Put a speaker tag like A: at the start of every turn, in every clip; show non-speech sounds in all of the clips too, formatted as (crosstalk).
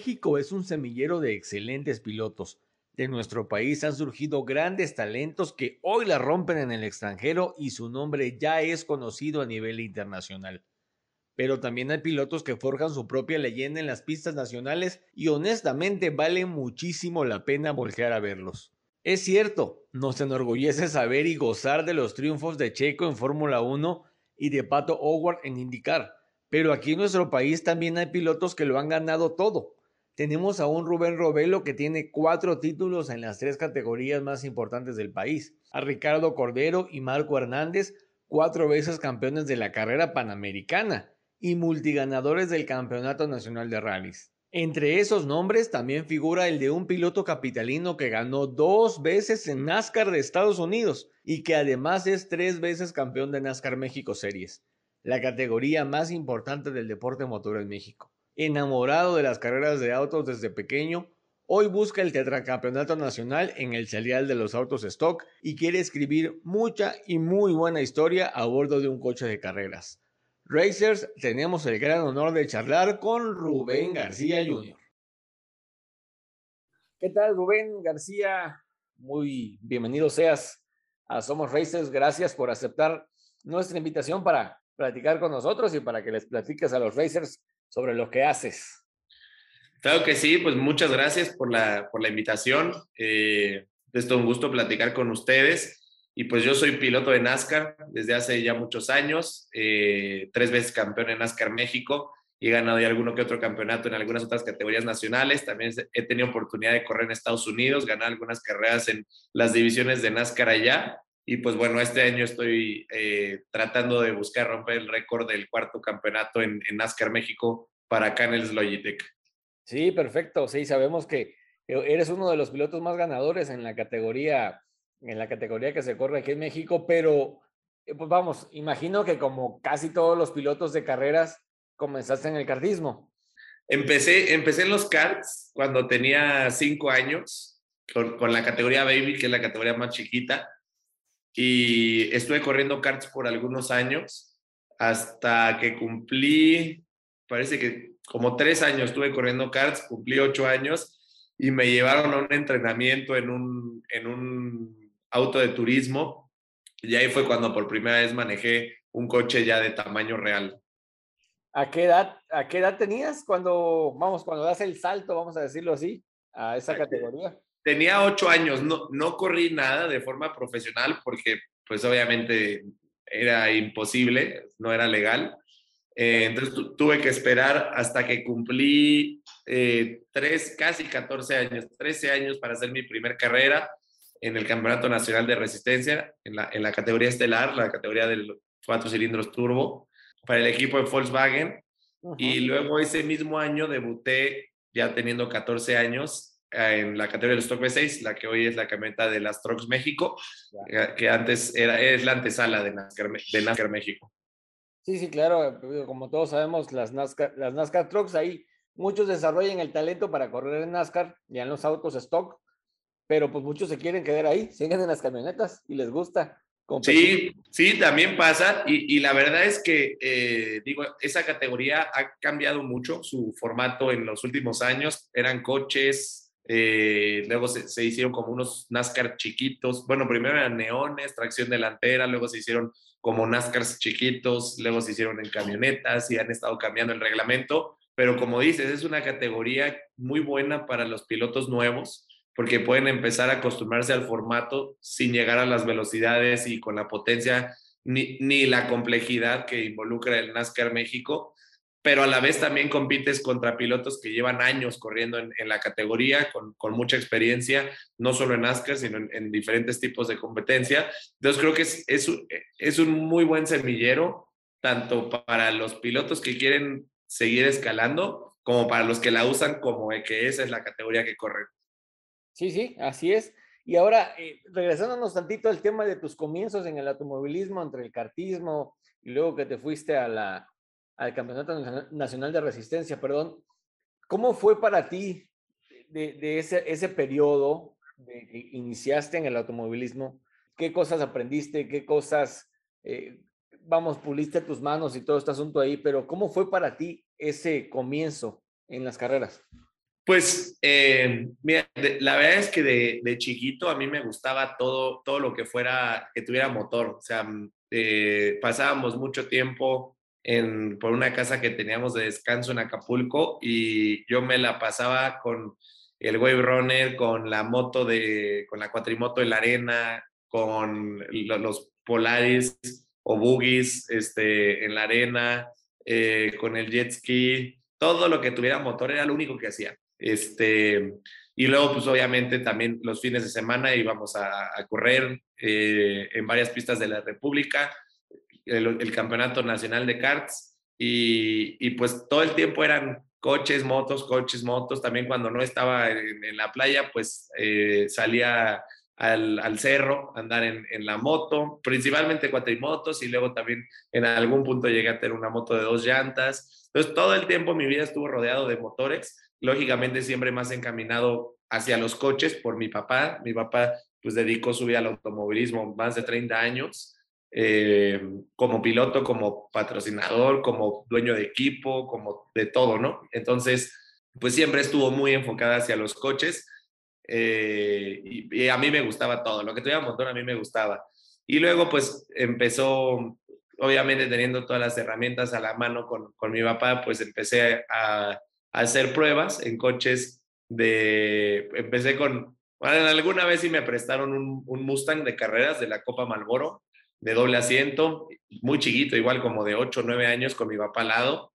A: México es un semillero de excelentes pilotos. De nuestro país han surgido grandes talentos que hoy la rompen en el extranjero y su nombre ya es conocido a nivel internacional. Pero también hay pilotos que forjan su propia leyenda en las pistas nacionales y honestamente vale muchísimo la pena voltear a verlos. Es cierto, nos enorgullece saber y gozar de los triunfos de Checo en Fórmula 1 y de Pato Howard en IndyCar, pero aquí en nuestro país también hay pilotos que lo han ganado todo tenemos a un Rubén Robelo que tiene cuatro títulos en las tres categorías más importantes del país, a Ricardo Cordero y Marco Hernández, cuatro veces campeones de la carrera panamericana y multiganadores del Campeonato Nacional de Rallys. Entre esos nombres también figura el de un piloto capitalino que ganó dos veces en NASCAR de Estados Unidos y que además es tres veces campeón de NASCAR México Series, la categoría más importante del deporte motor en México enamorado de las carreras de autos desde pequeño, hoy busca el tetracampeonato nacional en el serial de los autos stock y quiere escribir mucha y muy buena historia a bordo de un coche de carreras. Racers, tenemos el gran honor de charlar con Rubén García Jr. ¿Qué tal, Rubén García? Muy bienvenido seas a Somos Racers. Gracias por aceptar nuestra invitación para platicar con nosotros y para que les platiques a los Racers sobre lo que haces.
B: Claro que sí, pues muchas gracias por la, por la invitación. Eh, es todo un gusto platicar con ustedes. Y pues yo soy piloto de NASCAR desde hace ya muchos años, eh, tres veces campeón en NASCAR México y he ganado ya alguno que otro campeonato en algunas otras categorías nacionales. También he tenido oportunidad de correr en Estados Unidos, ganar algunas carreras en las divisiones de NASCAR allá. Y pues bueno, este año estoy eh, tratando de buscar romper el récord del cuarto campeonato en, NASCAR México para Canels Logitech.
A: Sí, perfecto. Sí, sabemos que eres uno de los pilotos más ganadores en la categoría, en la categoría que se corre aquí en México, pero eh, pues vamos, imagino que como casi todos los pilotos de carreras, comenzaste en el kartismo.
B: Empecé, empecé en los karts cuando tenía cinco años, con, con la categoría Baby, que es la categoría más chiquita y estuve corriendo karts por algunos años hasta que cumplí, parece que como tres años estuve corriendo karts, cumplí ocho años y me llevaron a un entrenamiento en un, en un auto de turismo y ahí fue cuando por primera vez manejé un coche ya de tamaño real.
A: ¿A qué edad, a qué edad tenías cuando, vamos, cuando das el salto, vamos a decirlo así, a esa categoría?
B: Tenía ocho años, no, no corrí nada de forma profesional porque pues obviamente era imposible, no era legal. Eh, entonces tuve que esperar hasta que cumplí eh, tres, casi 14 años, 13 años para hacer mi primer carrera en el Campeonato Nacional de Resistencia, en la, en la categoría estelar, la categoría de los cuatro cilindros turbo, para el equipo de Volkswagen. Y luego ese mismo año debuté ya teniendo 14 años en la categoría del Stock V6, la que hoy es la camioneta de las Trucks México, que antes era, es la antesala de NASCAR, de NASCAR México.
A: Sí, sí, claro, como todos sabemos, las NASCAR, las NASCAR Trucks ahí muchos desarrollan el talento para correr en NASCAR, ya en los autos stock, pero pues muchos se quieren quedar ahí, siguen en las camionetas y les gusta.
B: Sí, sí, también pasa y, y la verdad es que, eh, digo, esa categoría ha cambiado mucho su formato en los últimos años. Eran coches eh, luego se, hicieron como unos NASCAR chiquitos. Bueno, primero eran neones, tracción delantera, luego se hicieron como NASCAR chiquitos, luego se hicieron en camionetas y han estado cambiando el reglamento. Pero como dices, es una categoría muy buena para los pilotos nuevos porque pueden empezar a acostumbrarse al formato sin llegar a las velocidades y con la potencia ni, ni la complejidad que involucra el NASCAR México. Pero a la vez también compites contra pilotos que llevan años corriendo en, la categoría, con, mucha experiencia, no solo en NASCAR, sino en, diferentes tipos de competencia. Entonces creo que es un muy buen semillero, tanto para los pilotos que quieren seguir escalando, como para los que la usan como que esa es la categoría que corren.
A: Sí, sí, así es. Y ahora, eh, regresándonos tantito al tema de tus comienzos en el automovilismo, entre el cartismo y luego que te fuiste a la, al Campeonato Nacional de Resistencia, perdón, ¿cómo fue para ti de, ese, ese periodo de que iniciaste en el automovilismo? ¿Qué cosas aprendiste? ¿Qué cosas, eh, vamos, puliste tus manos y todo este asunto ahí? Pero ¿cómo fue para ti ese comienzo en las carreras?
B: Pues, eh, la verdad es que de, chiquito a mí me gustaba todo, todo lo que fuera, que tuviera motor. O sea, mm, eh, pasábamos mucho tiempo en, por una casa que teníamos de descanso en Acapulco y yo me la pasaba con el Wave Runner, con la moto de, con la cuatrimoto en la arena, con los Polaris o Boogies este, en la arena, eh, con el jet ski, todo lo que tuviera motor era lo único que hacía. Este, y luego, pues obviamente también los fines de semana íbamos a, correr eh, en varias pistas de la República, el, Campeonato Nacional de Karts, y, y, pues todo el tiempo eran coches, motos, coches, motos. También cuando no estaba en, la playa, pues eh, salía al, al, cerro, andar en, en, la moto, principalmente cuatrimotos y luego también en algún punto llegué a tener una moto de dos llantas. Entonces todo el tiempo mi vida estuvo rodeado de motores lógicamente siempre más encaminado hacia los coches por mi papá. Mi papá pues dedicó su vida al automovilismo más de 30 años, eh, como piloto, como patrocinador, como dueño de equipo, como de todo, ¿no? Entonces, pues siempre estuvo muy enfocada hacia los coches eh, y, a mí me gustaba todo, lo que tuviera motor a mí me gustaba. Y luego pues empezó, obviamente teniendo todas las herramientas a la mano con, con mi papá, pues empecé a hacer pruebas en coches de, empecé con, bueno, alguna vez sí me prestaron un, un Mustang de carreras de la Copa Malboro, de doble asiento, muy chiquito, igual como de 8 o 9 años con mi papá al lado,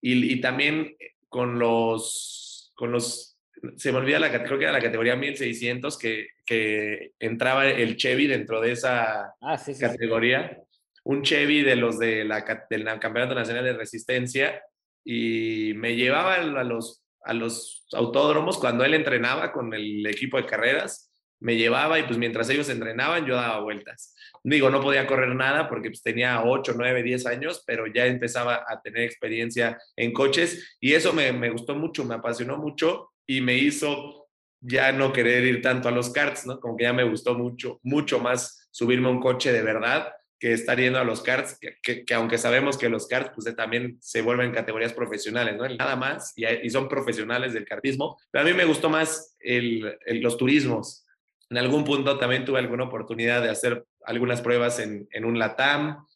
B: y, y, también con los, con los, se me olvida la creo que era la categoría 1600 que, que entraba el Chevy dentro de esa ah, categoría, un Chevy de los de la, del Campeonato Nacional de Resistencia, y me llevaba a los, a los autódromos cuando él entrenaba con el equipo de carreras, me llevaba y pues mientras ellos entrenaban yo daba vueltas. Digo, no podía correr nada porque pues, tenía 8, 9, 10 años, pero ya empezaba a tener experiencia en coches y eso me, me gustó mucho, me apasionó mucho y me hizo ya no querer ir tanto a los karts, ¿no? Como que ya me gustó mucho, mucho más subirme a un coche de verdad que estar yendo a los karts, que, que, aunque sabemos que los karts pues, también se vuelven categorías profesionales, ¿no? Nada más, y, son profesionales del kartismo, pero a mí me gustó más el, los turismos. En algún punto también tuve alguna oportunidad de hacer algunas pruebas en, en un LATAM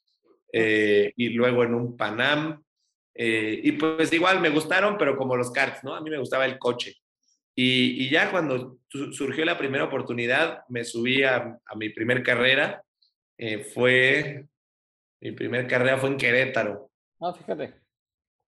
B: eh, y luego en un Panam. Eh, y pues igual me gustaron, pero como los karts, ¿no? A mí me gustaba el coche. Y, y ya cuando surgió la primera oportunidad, me subí a, a mi primer carrera eh, fue, mi primer carrera fue en Querétaro.
A: Ah, fíjate.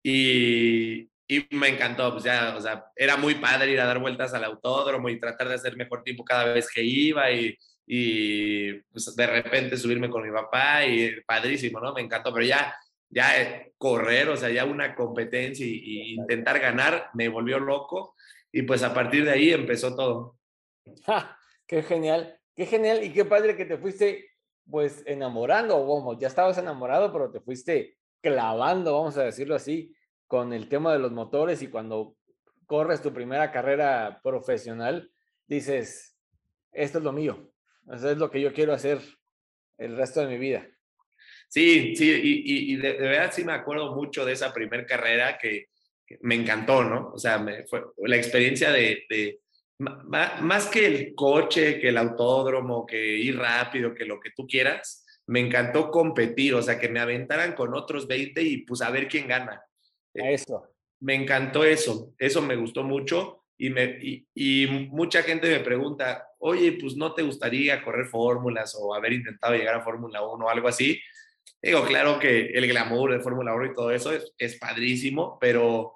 B: Y, y me encantó, pues ya, o sea, era muy padre ir a dar vueltas al autódromo y tratar de hacer mejor tiempo cada vez que iba y, y pues de repente subirme con mi papá y padrísimo, ¿no? Me encantó, pero ya, ya eh, correr, o sea, ya una competencia y, intentar ganar me volvió loco y pues a partir de ahí empezó todo.
A: ¡Qué genial! Qué genial y qué padre que te fuiste pues enamorando, o ya estabas enamorado, pero te fuiste clavando, vamos a decirlo así, con el tema de los motores y cuando corres tu primera carrera profesional, dices, esto es lo mío, eso es lo que yo quiero hacer el resto de mi vida.
B: Sí, sí, y, de, verdad sí me acuerdo mucho de esa primera carrera que, me encantó, ¿no? O sea, me fue la experiencia de, más que el coche, que el autódromo, que ir rápido, que lo que tú quieras, me encantó competir, o sea, que me aventaran con otros 20 y pues a ver quién gana.
A: Eh, eso.
B: Me encantó eso, eso me gustó mucho y, me, y, mucha gente me pregunta, oye, pues no te gustaría correr fórmulas o haber intentado llegar a Fórmula 1 o algo así. digo, claro que el glamour de Fórmula 1 y todo eso es, es padrísimo, pero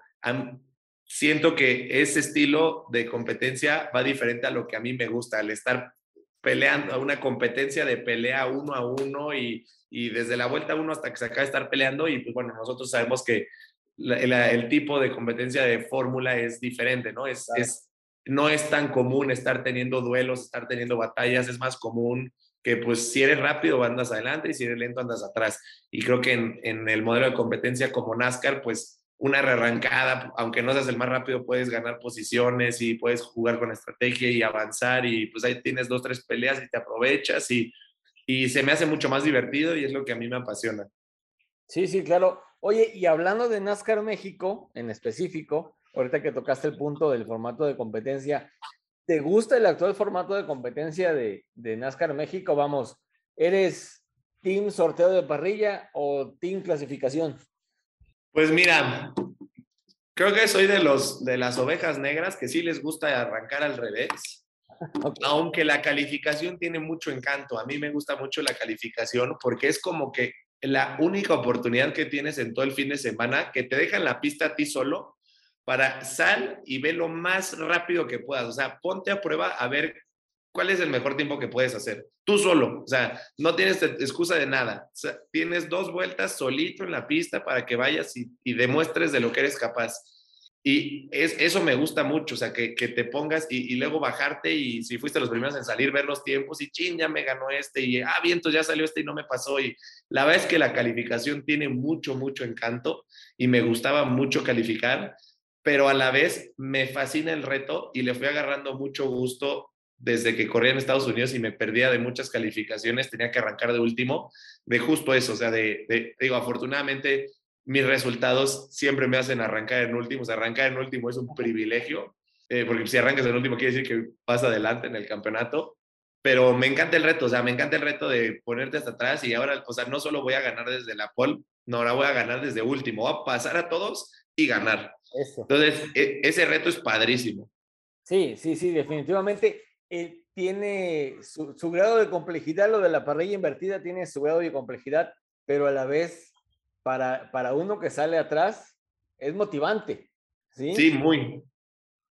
B: siento que ese estilo de competencia va diferente a lo que a mí me gusta, al estar peleando, a una competencia de pelea uno a uno y, y desde la vuelta uno hasta que se acaba de estar peleando y pues bueno, nosotros sabemos que el tipo de competencia de fórmula es diferente, ¿no? Es, es, no es tan común estar teniendo duelos, estar teniendo batallas, es más común que pues si eres rápido andas adelante y si eres lento andas atrás. Y creo que en, en el modelo de competencia como NASCAR, pues una rearrancada, aunque no seas el más rápido, puedes ganar posiciones y puedes jugar con estrategia y avanzar y pues ahí tienes dos, tres peleas y te aprovechas y, y se me hace mucho más divertido y es lo que a mí me apasiona.
A: Sí, sí, claro. Oye, y hablando de NASCAR México en específico, ahorita que tocaste el punto del formato de competencia, ¿te gusta el actual formato de competencia de, de NASCAR México? Vamos, ¿eres team sorteo de parrilla o team clasificación?
B: Pues mira, creo que soy de, los, de las ovejas negras que sí les gusta arrancar al revés. (laughs) Aunque la calificación tiene mucho encanto, a mí me gusta mucho la calificación porque es como que la única oportunidad que tienes en todo el fin de semana que te dejan la pista a ti solo para sal y ve lo más rápido que puedas. O sea, ponte a prueba a ver cuál es el mejor tiempo que puedes hacer. Tú solo, o sea, no tienes excusa de nada. tienes dos vueltas solito en la pista para que vayas y, demuestres de lo que eres capaz. Y es, eso me gusta mucho, o sea, que, te pongas y, luego bajarte y si fuiste los primeros en salir, ver los tiempos y chin, ya me ganó este y ah, viento, ya salió este y no me pasó. Y la verdad es que la calificación tiene mucho, mucho encanto y me gustaba mucho calificar, pero a la vez me fascina el reto y le fui agarrando mucho gusto desde que corría en Estados Unidos y me perdía de muchas calificaciones, tenía que arrancar de último, de justo eso, o sea, de, digo, afortunadamente mis resultados siempre me hacen arrancar en último, o sea, arrancar en último es un privilegio, eh, porque si arrancas en último quiere decir que vas adelante en el campeonato, pero me encanta el reto, o sea, me encanta el reto de ponerte hasta atrás y ahora, o sea, no solo voy a ganar desde la pole, no, ahora voy a ganar desde último, voy a pasar a todos y ganar. Entonces, e, ese reto es padrísimo.
A: Sí, sí, sí, definitivamente. Eh, tiene su, grado de complejidad, lo de la parrilla invertida tiene su grado de complejidad, pero a la vez, para, para uno que sale atrás, es motivante. Sí,
B: sí muy.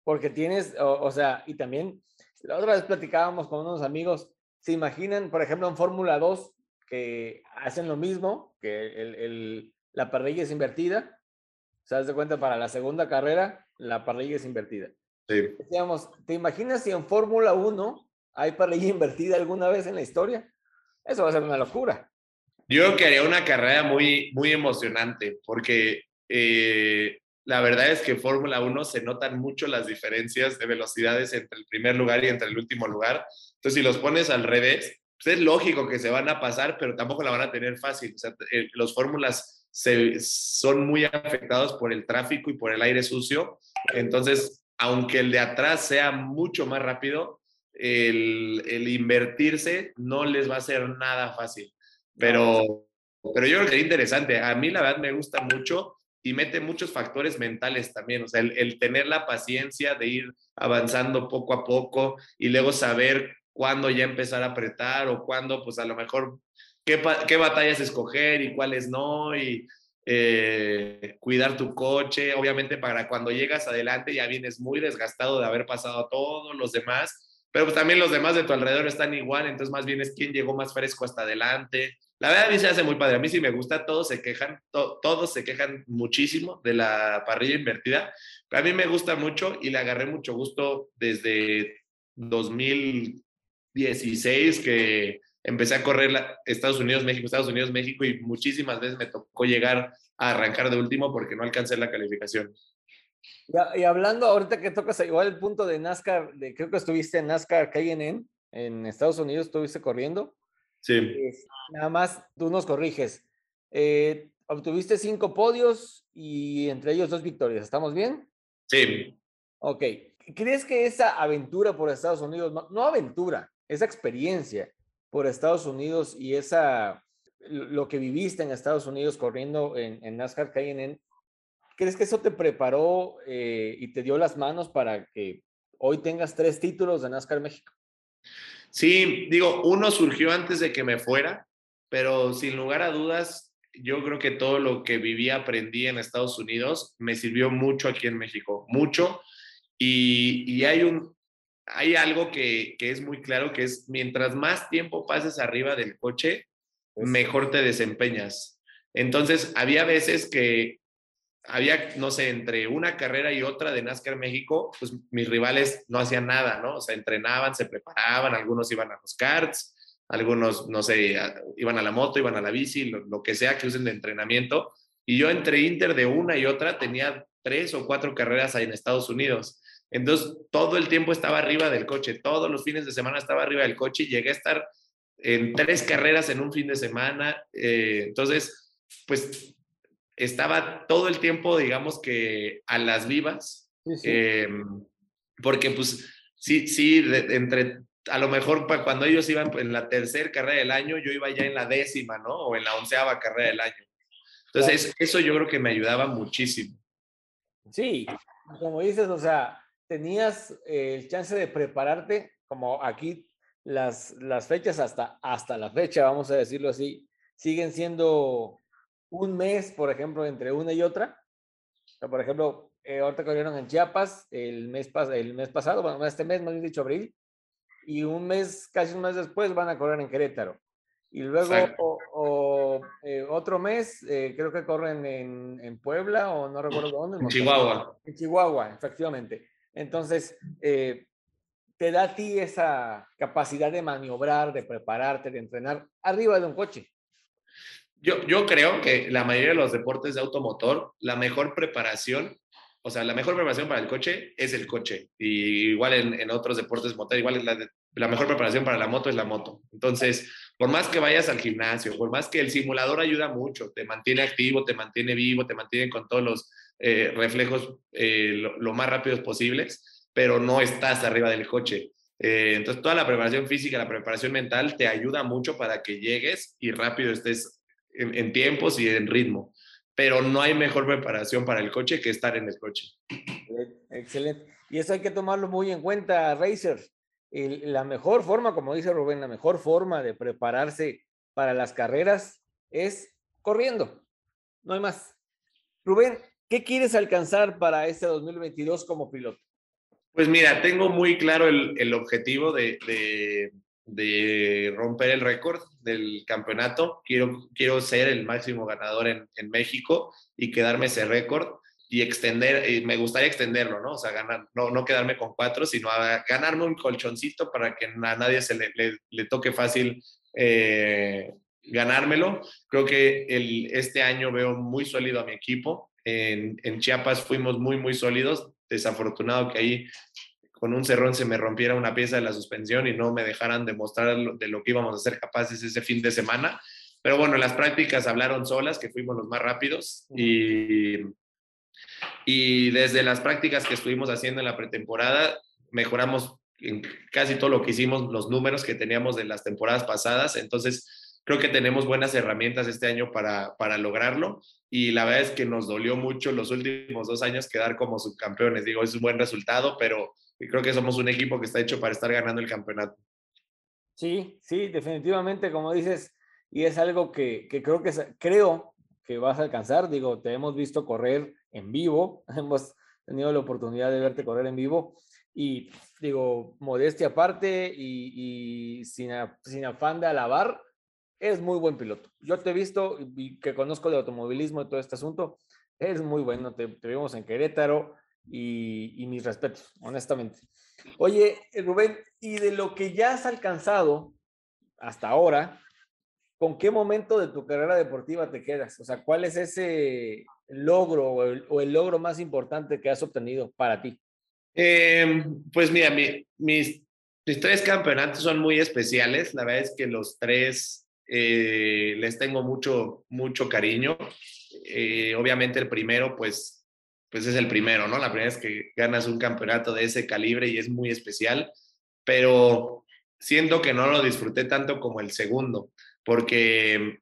A: Porque tienes, o, sea, y también, la otra vez platicábamos con unos amigos, se imaginan, por ejemplo, en Fórmula 2, que hacen lo mismo, que el, el, la parrilla es invertida. ¿Se das de cuenta? Para la segunda carrera, la parrilla es invertida.
B: Sí.
A: ¿te imaginas si en Fórmula 1 hay parrilla (laughs) invertida alguna vez en la historia? Eso va a ser una locura.
B: Yo creo que haría una carrera muy, muy emocionante, porque eh, la verdad es que en Fórmula 1 se notan mucho las diferencias de velocidades entre el primer lugar y entre el último lugar. Entonces, si los pones al revés, pues es lógico que se van a pasar, pero tampoco la van a tener fácil. O sea, eh, los fórmulas son muy afectados por el tráfico y por el aire sucio. Entonces, aunque el de atrás sea mucho más rápido, el, invertirse no les va a ser nada fácil. Pero, pero yo creo que sería interesante. A mí la verdad me gusta mucho y mete muchos factores mentales también. O sea, el, tener la paciencia de ir avanzando poco a poco y luego saber cuándo ya empezar a apretar o cuándo, pues a lo mejor, qué, qué batallas escoger y cuáles no. Y eh, cuidar tu coche, obviamente para cuando llegas adelante ya vienes muy desgastado de haber pasado a todos los demás, pero pues también los demás de tu alrededor están igual, entonces más bien es quién llegó más fresco hasta adelante. La verdad a mí se hace muy padre, a mí sí me gusta, todos se quejan, todos se quejan muchísimo de la parrilla invertida, pero a mí me gusta mucho y le agarré mucho gusto desde 2016 que empecé a correr Estados Unidos, México, Estados Unidos, México y muchísimas veces me tocó llegar a arrancar de último porque no alcancé la calificación.
A: Y, hablando ahorita que tocas igual el punto de NASCAR, de, creo que estuviste en NASCAR KNN en Estados Unidos, estuviste corriendo.
B: Sí.
A: nada más tú nos corriges. Eh, obtuviste cinco podios y entre ellos dos victorias. ¿Estamos bien?
B: Sí.
A: Ok. ¿Crees que esa aventura por Estados Unidos, no, no aventura, esa experiencia, por Estados Unidos y esa, lo que viviste en Estados Unidos corriendo en, en NASCAR KNN, ¿crees que eso te preparó eh, y te dio las manos para que hoy tengas tres títulos de NASCAR México?
B: Sí, digo, uno surgió antes de que me fuera, pero sin lugar a dudas, yo creo que todo lo que viví, aprendí en Estados Unidos, me sirvió mucho aquí en México, mucho. Y, y hay, un, hay algo que, que, es muy claro, que es mientras más tiempo pases arriba del coche, mejor te desempeñas. Entonces, había veces que había, no sé, entre una carrera y otra de NASCAR México, pues mis rivales no hacían nada, ¿no? O sea, entrenaban, se preparaban, algunos iban a los karts, algunos, no sé, iban a la moto, iban a la bici, lo, que sea que usen de entrenamiento. Y yo entre Inter de una y otra tenía tres o cuatro carreras ahí en Estados Unidos. Entonces, todo el tiempo estaba arriba del coche, todos los fines de semana estaba arriba del coche y llegué a estar en tres carreras en un fin de semana. Eh, entonces, pues estaba todo el tiempo, digamos que a las vivas, em, porque pues sí, sí, entre a lo mejor cuando ellos iban en la tercera carrera del año, yo iba ya en la décima, ¿no? O en la onceava carrera del año. Entonces, eso yo creo que me ayudaba muchísimo.
A: Sí, como dices, o sea, tenías el chance de prepararte, como aquí las, las fechas hasta, hasta la fecha, vamos a decirlo así, siguen siendo un mes, por ejemplo, entre una y otra. por ejemplo, eh, ahorita corrieron en Chiapas el mes, el mes pasado, bueno, este mes, más bien dicho abril, y un mes, casi un mes después, van a correr en Querétaro. Y luego o, eh, otro mes, eh, creo que corren en, en, Puebla o no recuerdo dónde.
B: En Chihuahua.
A: En Chihuahua, efectivamente. Entonces, eh, te da a ti esa capacidad de maniobrar, de prepararte, de entrenar arriba de un coche.
B: Yo, yo creo que la mayoría de los deportes de automotor, la mejor preparación o sea, la mejor preparación para el coche es el coche. Y igual en, otros deportes motor, igual la, la, mejor preparación para la moto es la moto. Entonces, por más que vayas al gimnasio, por más que el simulador ayuda mucho, te mantiene activo, te mantiene vivo, te mantiene con todos los eh, reflejos eh, lo, más rápidos posibles, pero no estás arriba del coche. Eh, entonces, toda la preparación física, la preparación mental te ayuda mucho para que llegues y rápido estés en tiempos y en ritmo pero no hay mejor preparación para el coche que estar en el coche.
A: Excelente. Y eso hay que tomarlo muy en cuenta, Racer. la mejor forma, como dice Rubén, la mejor forma de prepararse para las carreras es corriendo. No hay más. Rubén, ¿qué quieres alcanzar para este 2022 como piloto?
B: Pues mira, tengo muy claro el, el objetivo de, de, de romper el récord del campeonato. Quiero, quiero ser el máximo ganador en, en México y quedarme ese récord y extender, y me gustaría extenderlo, ¿no? O sea, ganar, no, no quedarme con cuatro, sino ganarme un colchoncito para que a nadie se le, le, toque fácil eh, ganármelo. Creo que el, este año veo muy sólido a mi equipo. En, en Chiapas fuimos muy, muy sólidos. Desafortunado que ahí con un cerrón se me rompiera una pieza de la suspensión y no me dejaran demostrar de lo que íbamos a ser capaces ese fin de semana. Pero bueno, las prácticas hablaron solas, que fuimos los más rápidos y, y desde las prácticas que estuvimos haciendo en la pretemporada, mejoramos en casi todo lo que hicimos, los números que teníamos de las temporadas pasadas. Entonces, creo que tenemos buenas herramientas este año para, para lograrlo. Y la verdad es que nos dolió mucho los últimos dos años quedar como subcampeones. Digo, es un buen resultado, pero y creo que somos un equipo que está hecho para estar ganando el campeonato.
A: Sí, sí, definitivamente, como dices, y es algo que, que creo que creo que vas a alcanzar. Digo, te hemos visto correr en vivo, (laughs) hemos tenido la oportunidad de verte correr en vivo y digo, modestia aparte y, y sin, sin afán de alabar, es muy buen piloto. Yo te he visto y que conozco de automovilismo y todo este asunto, es muy bueno. Te, te vimos en Querétaro, y, mis respetos, honestamente. Oye, Rubén, y de lo que ya has alcanzado hasta ahora, ¿con qué momento de tu carrera deportiva te quedas? O sea, ¿cuál es ese logro o el, logro más importante que has obtenido para ti?
B: Em, pues mira, mis, mis, tres campeonatos son muy especiales. La verdad es que los tres eh, les tengo mucho, mucho cariño. Eh, obviamente el primero, pues pues es el primero, ¿no? La primera vez que ganas un campeonato de ese calibre y es muy especial, pero siento que no lo disfruté tanto como el segundo, porque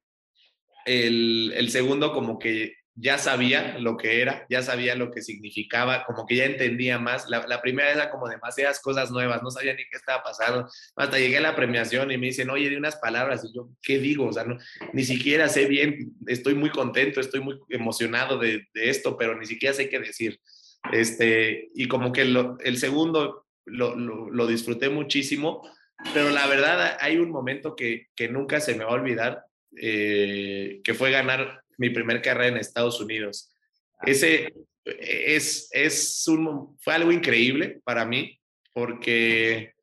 B: el, el segundo como que ya sabía lo que era, ya sabía lo que significaba, como que ya entendía más. La, primera era como demasiadas cosas nuevas, no sabía ni qué estaba pasando. Hasta llegué a la premiación y me dicen, oye, di unas palabras. Y yo, ¿qué digo? O sea, no, ni siquiera sé bien, estoy muy contento, estoy muy emocionado de, esto, pero ni siquiera sé qué decir. Este, y como que el segundo lo, lo, disfruté muchísimo, pero la verdad hay un momento que, que nunca se me va a olvidar, eh, que fue ganar mi primer carrera en Estados Unidos. Ah. Ese es, es un, fue algo increíble para mí porque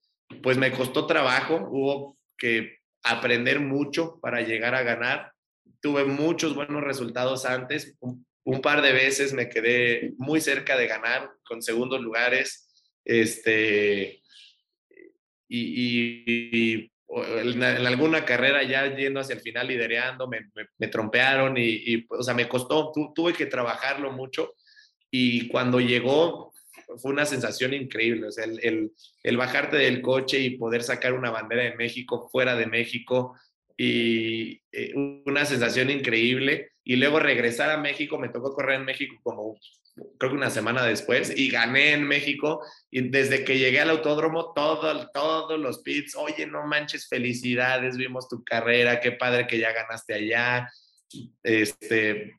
B: pues me costó trabajo, hubo que aprender mucho para llegar a ganar. Tuve muchos buenos resultados antes, un, par de veces me quedé muy cerca de ganar con segundos lugares. Este, y, en, alguna carrera ya yendo hacia el final lidereando, me, me, trompearon y, o sea, me costó, tuve que trabajarlo mucho y cuando llegó fue una sensación increíble, o sea, el, el, el, bajarte del coche y poder sacar una bandera de México fuera de México y eh, una sensación increíble y luego regresar a México, me tocó correr en México como creo que una semana después, y gané en México. Y desde que llegué al autódromo, todo, todos los pits, oye, no manches, felicidades, vimos tu carrera, qué padre que ya ganaste allá. Este,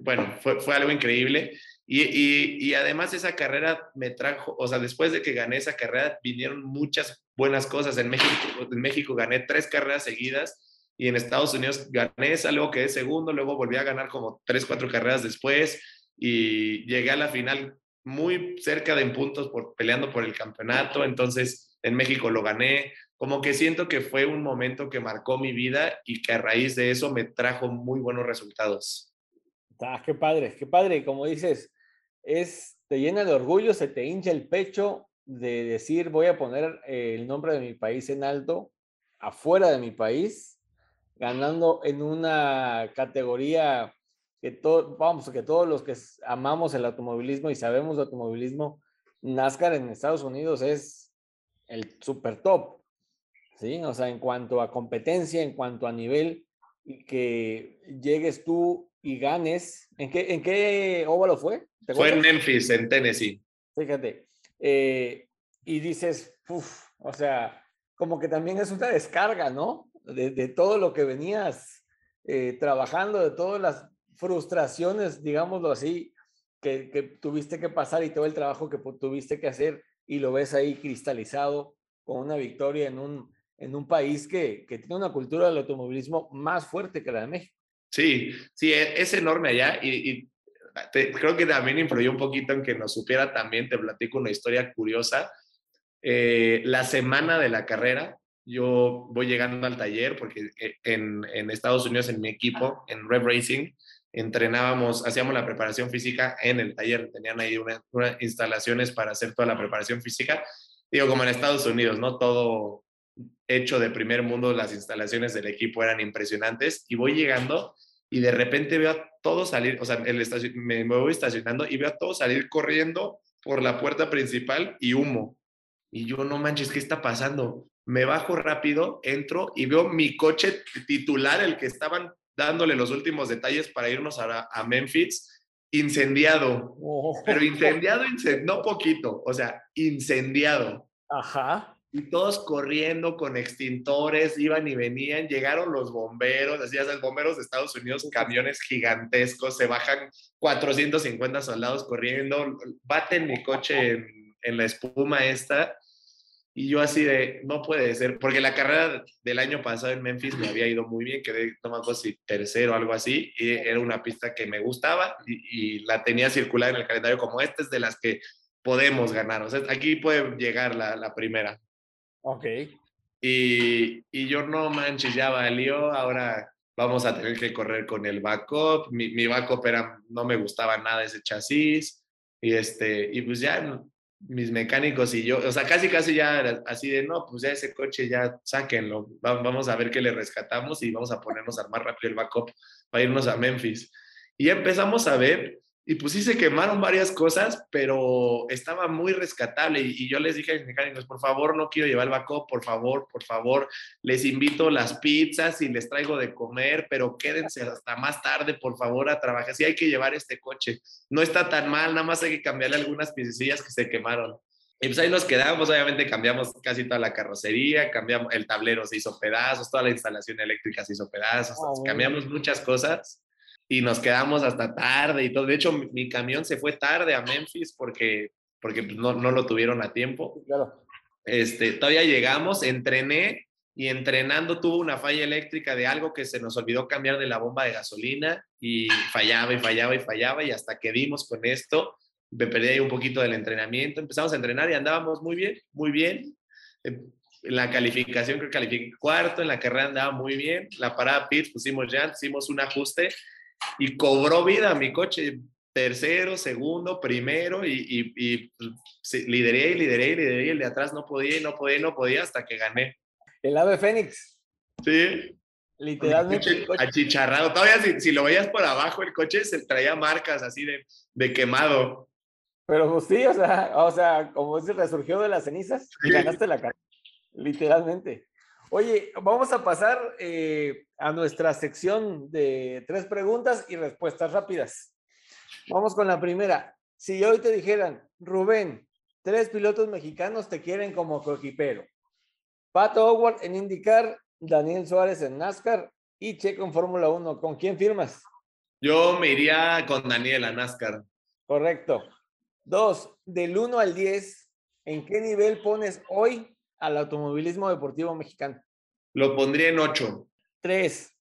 B: bueno, fue, fue algo increíble. Y, y, y, además esa carrera me trajo, o sea, después de que gané esa carrera, vinieron muchas buenas cosas. En México, en México gané tres carreras seguidas y en Estados Unidos gané esa, luego quedé segundo, luego volví a ganar como tres, cuatro carreras después y llegué a la final muy cerca de en puntos por, peleando por el campeonato, entonces en México lo gané, como que siento que fue un momento que marcó mi vida y que a raíz de eso me trajo muy buenos resultados.
A: Ah, qué padre, qué padre, como dices, es, te llena de orgullo, se te hincha el pecho de decir voy a poner el nombre de mi país en alto, afuera de mi país, ganando en una categoría que, todo, vamos, que todos los que amamos el automovilismo y sabemos de automovilismo, NASCAR en Estados Unidos es el super top, ¿sí? O sea, en cuanto a competencia, en cuanto a nivel, que llegues tú y ganes. ¿En qué, en qué óvalo fue?
B: Fue en Memphis, en Tennessee.
A: Fíjate. Eh, y dices, uff, o sea, como que también es una descarga, ¿no? De, de todo lo que venías eh, trabajando, de todas las frustraciones, digámoslo así, que, que, tuviste que pasar y todo el trabajo que tuviste que hacer y lo ves ahí cristalizado con una victoria en un, en un país que, que tiene una cultura del automovilismo más fuerte que la de México.
B: Sí, sí, e, es enorme allá y, creo que también influyó un poquito en que nos supiera también, te platico una historia curiosa. Eh, la semana de la carrera, yo voy llegando al taller porque eh, en, en Estados Unidos, en mi equipo, en Rev Racing, entrenábamos, hacíamos la preparación física en el taller, tenían ahí unas instalaciones para hacer toda la preparación física. Digo, como en Estados Unidos, ¿no? Todo hecho de primer mundo, las instalaciones del equipo eran impresionantes y voy llegando y de repente veo a todos salir, o sea, el me, me voy estacionando y veo a todos salir corriendo por la puerta principal y humo. Y yo, no manches, ¿qué está pasando? Me bajo rápido, entro y veo mi coche titular, el que estaban dándole los últimos detalles para irnos a, a Memphis, incendiado. Oh. Pero incendiado, no poquito, o sea, incendiado.
A: Ajá.
B: Y todos corriendo con extintores, iban y venían, llegaron los bomberos, así es, bomberos de Estados Unidos, camiones gigantescos, se bajan 450 soldados corriendo, baten mi coche en, en la espuma esta y yo así de, no puede ser, porque la carrera del año pasado en Memphis me había ido muy bien, quedé, acuerdo si tercero o algo así, y era una pista que me gustaba y, la tenía circular en el calendario como esta es de las que podemos ganar, o sea, aquí puede llegar la, la primera.
A: Ok.
B: Y, y, yo no manches, ya valió, ahora vamos a tener que correr con el backup, mi, mi backup era, no me gustaba nada ese chasis, y este, y pues ya mis mecánicos y yo, o sea, casi, casi ya así de, no, pues ya ese coche ya sáquenlo, vamos a ver qué le rescatamos y vamos a ponernos a armar rápido el backup para irnos a Memphis. Y empezamos a ver y pues sí se quemaron varias cosas, pero estaba muy rescatable. Y, yo les dije a mis mecánicos, por favor, no quiero llevar el backup, por favor, por favor, les invito las pizzas y les traigo de comer, pero quédense hasta más tarde, por favor, a trabajar. Sí hay que llevar este coche. No está tan mal, nada más hay que cambiarle algunas piececillas que se quemaron. Y pues ahí nos quedamos, obviamente cambiamos casi toda la carrocería, cambiamos, el tablero se hizo pedazos, toda la instalación eléctrica se hizo pedazos, ah, cambiamos muchas cosas y nos quedamos hasta tarde y todo. De hecho, mi, camión se fue tarde a Memphis porque, porque pues, no, no, lo tuvieron a tiempo. Claro. Este, todavía llegamos, entrené y entrenando tuvo una falla eléctrica de algo que se nos olvidó cambiar de la bomba de gasolina y fallaba y fallaba y fallaba y hasta que dimos con esto, me perdí ahí un poquito del entrenamiento, empezamos a entrenar y andábamos muy bien, muy bien. En la calificación creo que califiqué cuarto, en la carrera andaba muy bien, la parada pits pusimos ya, hicimos un ajuste y cobró vida mi coche, tercero, segundo, primero, y, y, pues, lideré y lideré y lideré, y el de atrás no podía y no podía y no podía hasta que gané.
A: El ave Fénix.
B: Sí.
A: Literalmente.
B: Achicharrado. Todavía si, si, lo veías por abajo, el coche se traía marcas así de, de quemado.
A: Pero pues sí, o sea, o sea, como se resurgió de las cenizas y ganaste la carrera. Literalmente. Oye, vamos a pasar eh, a nuestra sección de tres preguntas y respuestas rápidas. Vamos con la primera. Si hoy te dijeran, Rubén, tres pilotos mexicanos te quieren como coequipero. Pato Howard en IndyCar, Daniel Suárez en NASCAR y Checo en Fórmula 1. ¿Con quién firmas?
B: Yo me iría con Daniel a NASCAR.
A: Correcto. Dos, del 1 al 10, ¿en qué nivel pones hoy al automovilismo deportivo mexicano?
B: Lo pondría en 8.
A: Tres,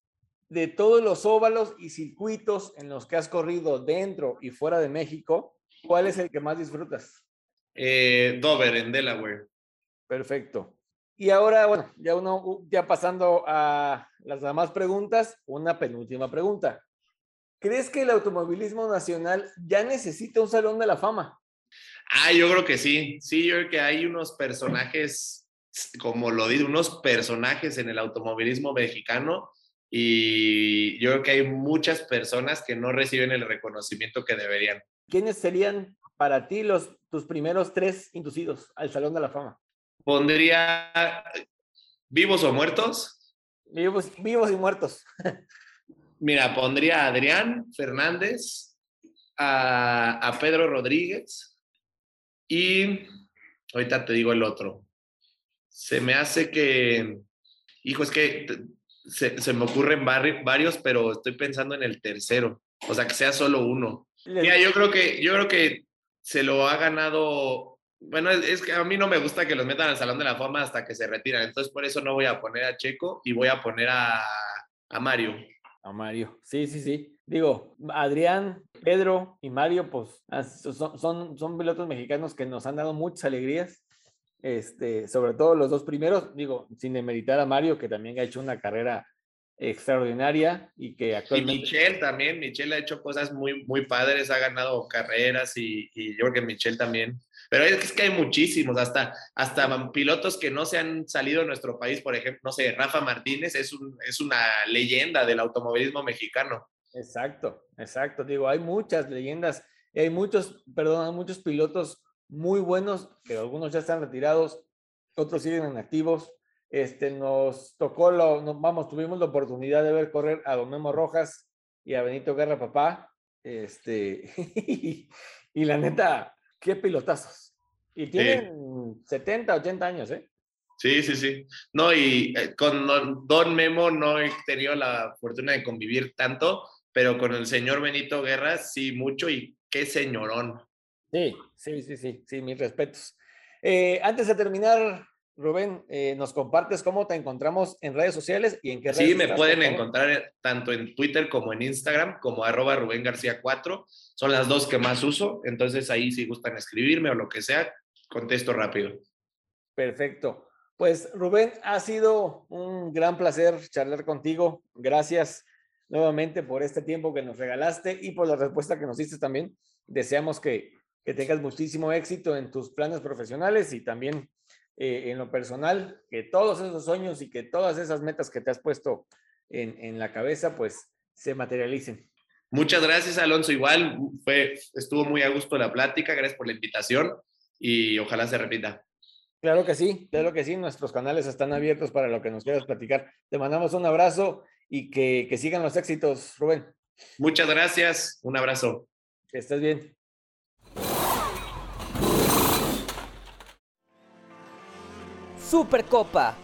A: de todos los óvalos y circuitos en los que has corrido dentro y fuera de México, ¿cuál es el que más disfrutas?
B: Eh, Dover, en Delaware.
A: Perfecto. Y ahora, bueno, ya uno, ya pasando a las demás preguntas, una penúltima pregunta. ¿Crees que el automovilismo nacional ya necesita un salón de la fama?
B: Ah, yo creo que sí. Sí, yo creo que hay unos personajes, como lo digo, unos personajes en el automovilismo mexicano y yo creo que hay muchas personas que no reciben el reconocimiento que deberían.
A: ¿Quiénes serían para ti los tus primeros tres inducidos al Salón de la Fama?
B: Pondría vivos o muertos.
A: Vivos, vivos y muertos. (laughs)
B: Mira, pondría a Adrián Fernández, a, a Pedro Rodríguez y ahorita te digo el otro. Se me hace que, hijo, es que se, se, me ocurren varios, pero estoy pensando en el tercero. O sea, que sea solo uno. Mira, yo creo que, yo creo que se lo ha ganado. Bueno, es, que a mí no me gusta que los metan al Salón de la Fama hasta que se retiran. Entonces, por eso no voy a poner a Checo y voy a poner a, a Mario.
A: A Mario. Sí, sí, sí. Digo, Adrián, Pedro y Mario, pues son, son, son pilotos mexicanos que nos han dado muchas alegrías este, sobre todo los dos primeros, digo, sin demeritar a Mario, que también ha hecho una carrera extraordinaria y que actualmente...
B: Y Michelle también, Michelle ha hecho cosas muy, muy padres, ha ganado carreras y, y yo creo que Michelle también. Pero es que hay muchísimos, hasta, hasta pilotos que no se han salido de nuestro país, por ejemplo, no sé, Rafa Martínez es, un, es una leyenda del automovilismo mexicano.
A: Exacto, exacto, digo, hay muchas leyendas, hay muchos, perdón, hay muchos pilotos muy buenos, que algunos ya están retirados, otros siguen en activos. Este, nos tocó, lo, vamos, tuvimos la oportunidad de ver correr a Don Memo Rojas y a Benito Guerra Papá. Este, (laughs) y, la neta, qué pilotazos. Y tienen 70, 80 años, ¿eh?
B: Sí, sí, sí. No, y eh, con Don Memo no he tenido la fortuna de convivir tanto, pero con el señor Benito Guerra sí mucho y qué señorón.
A: Sí, sí, sí, sí, sí, mis respetos. Eh, antes de terminar, Rubén, eh, ¿nos compartes cómo te encontramos en redes sociales y en qué redes
B: Sí, me pueden encontrar tanto en Twitter como en Instagram, como arroba Rubén García 4. Son las dos que más uso, entonces ahí si gustan escribirme o lo que sea, contesto rápido.
A: Perfecto. Pues Rubén, ha sido un gran placer charlar contigo. Gracias nuevamente por este tiempo que nos regalaste y por la respuesta que nos diste también. Deseamos que que tengas muchísimo éxito en tus planes profesionales y también eh, en lo personal, que todos esos sueños y que todas esas metas que te has puesto en, en la cabeza, pues se materialicen.
B: Muchas gracias, Alonso. Igual fue, estuvo muy a gusto la plática. Gracias por la invitación y ojalá se repita.
A: Claro que sí, claro que sí. Nuestros canales están abiertos para lo que nos quieras platicar. Te mandamos un abrazo y que, que sigan los éxitos, Rubén.
B: Muchas gracias. Un abrazo.
A: Que estés bien.
C: Supercopa.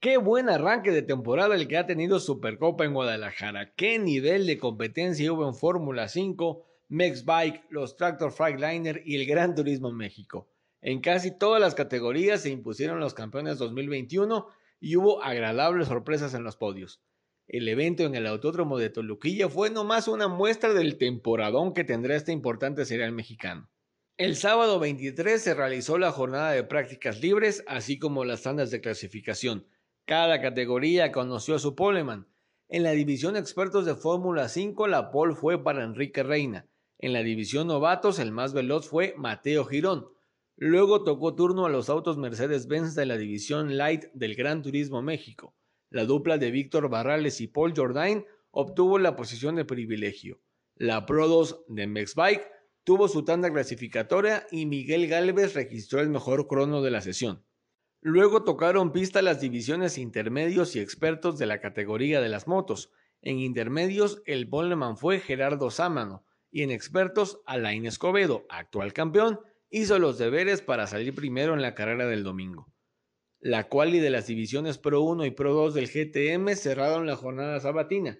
A: Qué buen arranque de temporada el que ha tenido Supercopa en Guadalajara. Qué nivel de competencia hubo en Fórmula 5, Mex Bike, los Tractor Freightliner y el Gran Turismo México. En casi todas las categorías se impusieron los campeones 2021 y hubo agradables sorpresas en los podios. El evento en el Autódromo de Toluquilla fue nomás una muestra del temporadón que tendrá este importante serial mexicano. El sábado 23 se realizó la jornada de prácticas libres, así como las tandas de clasificación. Cada categoría conoció a su poleman. En la división expertos de Fórmula 5, la pole fue para Enrique Reina. En la división novatos, el más veloz fue Mateo Girón. Luego tocó turno a los autos Mercedes-Benz de la división Light del Gran Turismo México. La dupla de Víctor Barrales y Paul Jordain obtuvo la posición de privilegio. La Pro 2 de Mexbike tuvo su tanda clasificatoria y Miguel Gálvez registró el mejor crono de la sesión. Luego tocaron pista las divisiones intermedios y expertos de la categoría de las motos. En intermedios, el poleman fue Gerardo Sámano y en expertos, Alain Escobedo, actual campeón, hizo los deberes para salir primero en la carrera del domingo. La quali de las divisiones Pro 1 y Pro 2 del GTM cerraron la jornada sabatina.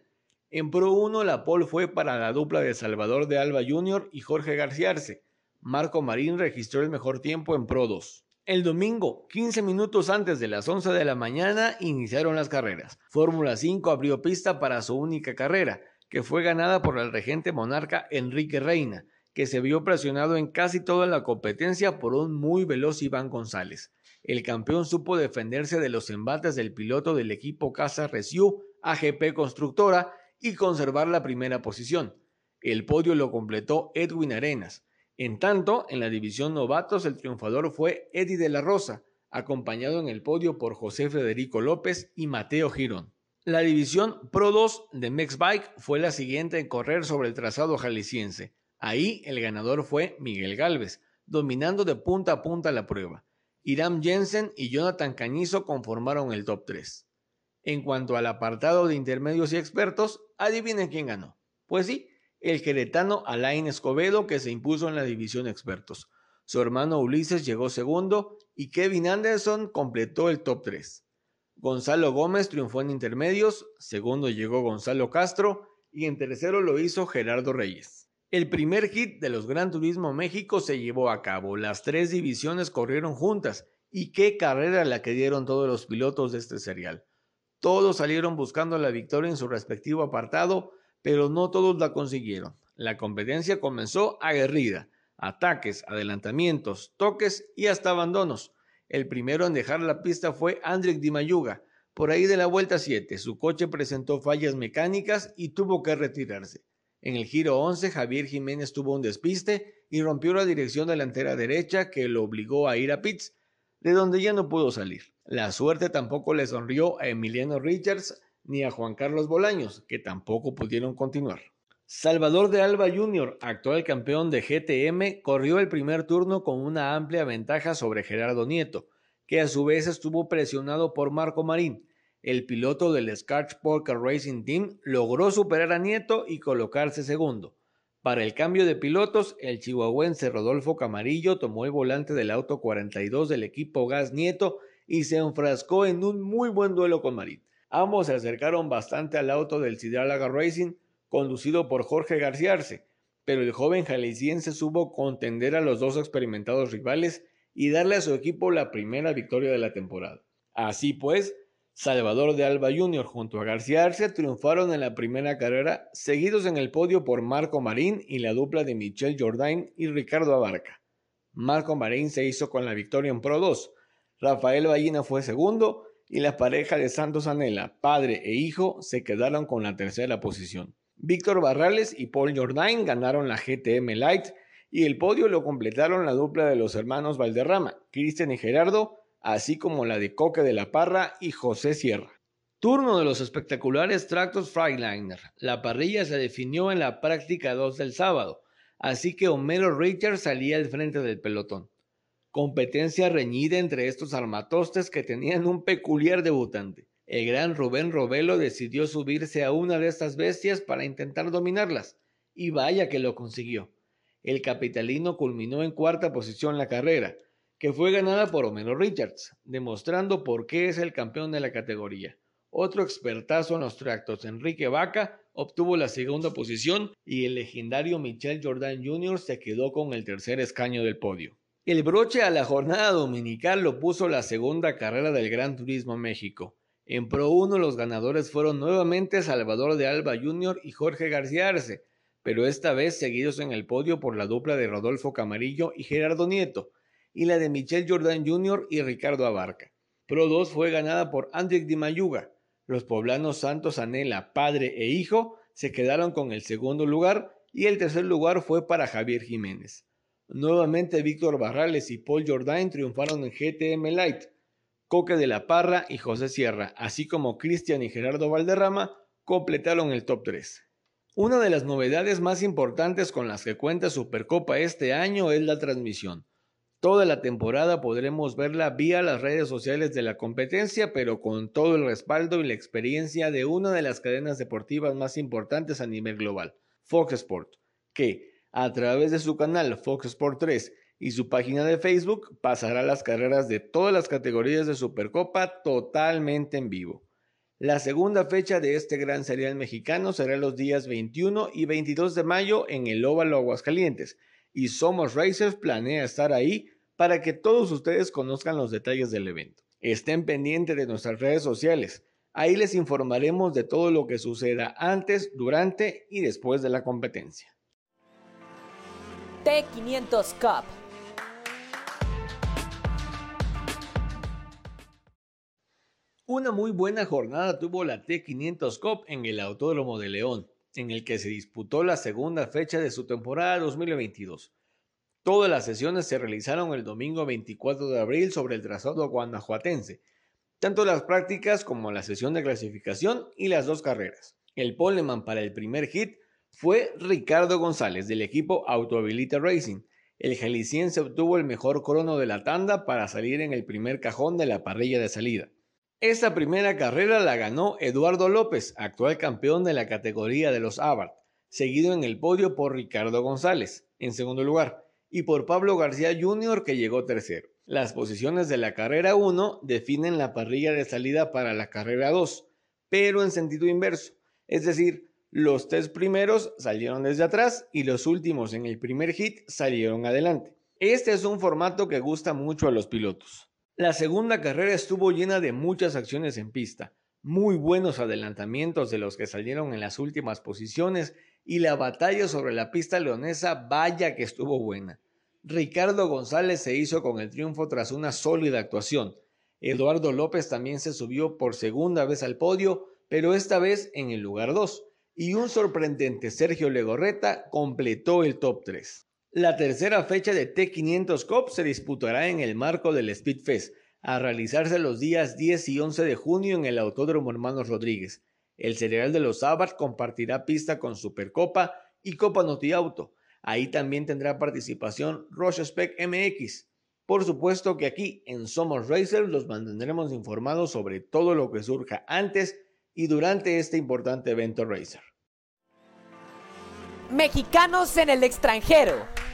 A: En Pro 1 la pole fue para la dupla de Salvador de Alba Jr. y Jorge García Arce. Marco Marín registró el mejor tiempo en Pro 2. El domingo, 15 minutos antes de las 11 de la mañana, iniciaron las carreras. Fórmula 5 abrió pista para su única carrera, que fue ganada por el regente monarca Enrique Reina, que se vio presionado en casi toda la competencia por un muy veloz Iván González. El campeón supo defenderse de los embates del piloto del equipo Casa Resiu AGP Constructora y conservar la primera posición. El podio lo completó Edwin Arenas, en tanto, en la división novatos el triunfador fue Eddie de la Rosa, acompañado en el podio por José Federico López y Mateo Girón. La división Pro 2 de Mexbike fue la siguiente en correr sobre el trazado jalisciense. Ahí el ganador fue Miguel Galvez, dominando de punta a punta la prueba. Iram Jensen y Jonathan Cañizo conformaron el top 3. En cuanto al apartado de intermedios y expertos, adivinen quién ganó. Pues sí, el queretano Alain Escobedo que se impuso en la división expertos. Su hermano Ulises llegó segundo y Kevin Anderson completó el top 3. Gonzalo Gómez triunfó en intermedios, segundo llegó Gonzalo Castro y en tercero lo hizo Gerardo Reyes. El primer hit de los Gran Turismo México se llevó a cabo, las tres divisiones corrieron juntas y qué carrera la que dieron todos los pilotos de este serial. Todos salieron buscando la victoria en su respectivo apartado, pero no todos la consiguieron. La competencia comenzó aguerrida, ataques, adelantamientos, toques y hasta abandonos. El primero en dejar la pista fue Andrick Di Mayuga. Por ahí de la vuelta 7, su coche presentó fallas mecánicas y tuvo que retirarse. En el giro 11, Javier Jiménez tuvo un despiste y rompió la dirección delantera derecha que lo obligó a ir a pits, de donde ya no pudo salir. La suerte tampoco le sonrió a Emiliano Richards ni a Juan Carlos Bolaños, que tampoco pudieron continuar. Salvador de Alba Jr., actual campeón de GTM, corrió el primer turno con una amplia ventaja sobre Gerardo Nieto, que a su vez estuvo presionado por Marco Marín. El piloto del Scarch Poker Racing Team logró superar a Nieto y colocarse segundo. Para el cambio de pilotos, el chihuahuense Rodolfo Camarillo tomó el volante del auto 42 del equipo Gas Nieto y se enfrascó en un muy buen duelo con Marín. Ambos se acercaron bastante al auto del Sidralaga Racing, conducido por Jorge García Arce, pero el joven jalisciense supo contender a los dos experimentados rivales y darle a su equipo la primera victoria de la temporada. Así pues, Salvador de Alba Jr. junto a García Arce triunfaron en la primera carrera, seguidos en el podio por Marco Marín y la dupla de Michel Jordain y Ricardo Abarca. Marco Marín se hizo con la victoria en Pro 2, Rafael Ballina fue segundo y la pareja de Santos Anela, padre e hijo, se quedaron con la tercera posición. Víctor Barrales y Paul Jordain ganaron la GTM Light y el podio lo completaron la dupla de los hermanos Valderrama, Cristian y Gerardo, así como la de Coque de la Parra y José Sierra. Turno de los espectaculares tractos Freightliner. La parrilla se definió en la práctica 2 del sábado, así que Homero Richards salía al frente del pelotón. Competencia reñida entre estos armatostes que tenían un peculiar debutante. El gran Rubén Robelo decidió subirse a una de estas bestias para intentar dominarlas, y vaya que lo consiguió. El capitalino culminó en cuarta posición la carrera, que fue ganada por Homero Richards, demostrando por qué es el campeón de la categoría. Otro expertazo en los tractos, Enrique Vaca, obtuvo la segunda posición y el legendario Michel Jordan Jr. se quedó con el tercer escaño del podio. El broche a la jornada dominical lo puso la segunda carrera del Gran Turismo México. En Pro 1 los ganadores fueron nuevamente Salvador de Alba Jr. y Jorge García Arce, pero esta vez seguidos en el podio por la dupla de Rodolfo Camarillo y Gerardo Nieto, y la de Michel Jordan Jr. y Ricardo Abarca. Pro 2 fue ganada por Andrick Di Mayuga. Los poblanos Santos Anela, padre e hijo, se quedaron con el segundo lugar y el tercer lugar fue para Javier Jiménez. Nuevamente Víctor Barrales y Paul Jordain triunfaron en GTM Light. Coque de la Parra y José Sierra, así como Cristian y Gerardo Valderrama, completaron el top 3. Una de las novedades más importantes con las que cuenta Supercopa este año es la transmisión. Toda la temporada podremos verla vía las redes sociales de la competencia, pero con todo el respaldo y la experiencia de una de las cadenas deportivas más importantes a nivel global, Fox Sport, que, a través de su canal Fox Sport 3 y su página de Facebook pasará las carreras de todas las categorías de Supercopa totalmente en vivo. La segunda fecha de este gran serial mexicano será los días 21 y 22 de mayo en el Óvalo Aguascalientes y Somos Racers planea estar ahí para que todos ustedes conozcan los detalles del evento. Estén pendientes de nuestras redes sociales. Ahí les informaremos de todo lo que suceda antes, durante y después de la competencia.
C: T500 Cup.
A: Una muy buena jornada tuvo la T500 Cup en el Autódromo de León, en el que se disputó la segunda fecha de su temporada 2022. Todas las sesiones se realizaron el domingo 24 de abril sobre el trazado guanajuatense, tanto las prácticas como la sesión de clasificación y las dos carreras. El poleman para el primer hit fue Ricardo González del equipo Autohabilita Racing. El jalisciense obtuvo el mejor crono de la tanda para salir en el primer cajón de la parrilla de salida. Esta primera carrera la ganó Eduardo López, actual campeón de la categoría de los Abarth, seguido en el podio por Ricardo González, en segundo lugar, y por Pablo García Jr., que llegó tercero. Las posiciones de la carrera 1 definen la parrilla de salida para la carrera 2, pero en sentido inverso, es decir, los tres primeros salieron desde atrás y los últimos en el primer hit salieron adelante. Este es un formato que gusta mucho a los pilotos. La segunda carrera estuvo llena de muchas acciones en pista, muy buenos adelantamientos de los que salieron en las últimas posiciones y la batalla sobre la pista leonesa vaya que estuvo buena. Ricardo González se hizo con el triunfo tras una sólida actuación. Eduardo López también se subió por segunda vez al podio, pero esta vez en el lugar 2 y un sorprendente Sergio Legorreta completó el top 3. La tercera fecha de T500 Cup se disputará en el marco del Speedfest, a realizarse los días 10 y 11 de junio en el Autódromo Hermanos Rodríguez. El cereal de los Abarth compartirá pista con Supercopa y Copa Noti Auto. Ahí también tendrá participación Roche Spec MX. Por supuesto que aquí en Somos Racers los mantendremos informados sobre todo lo que surja antes y durante este importante evento Racer.
C: Mexicanos en el extranjero.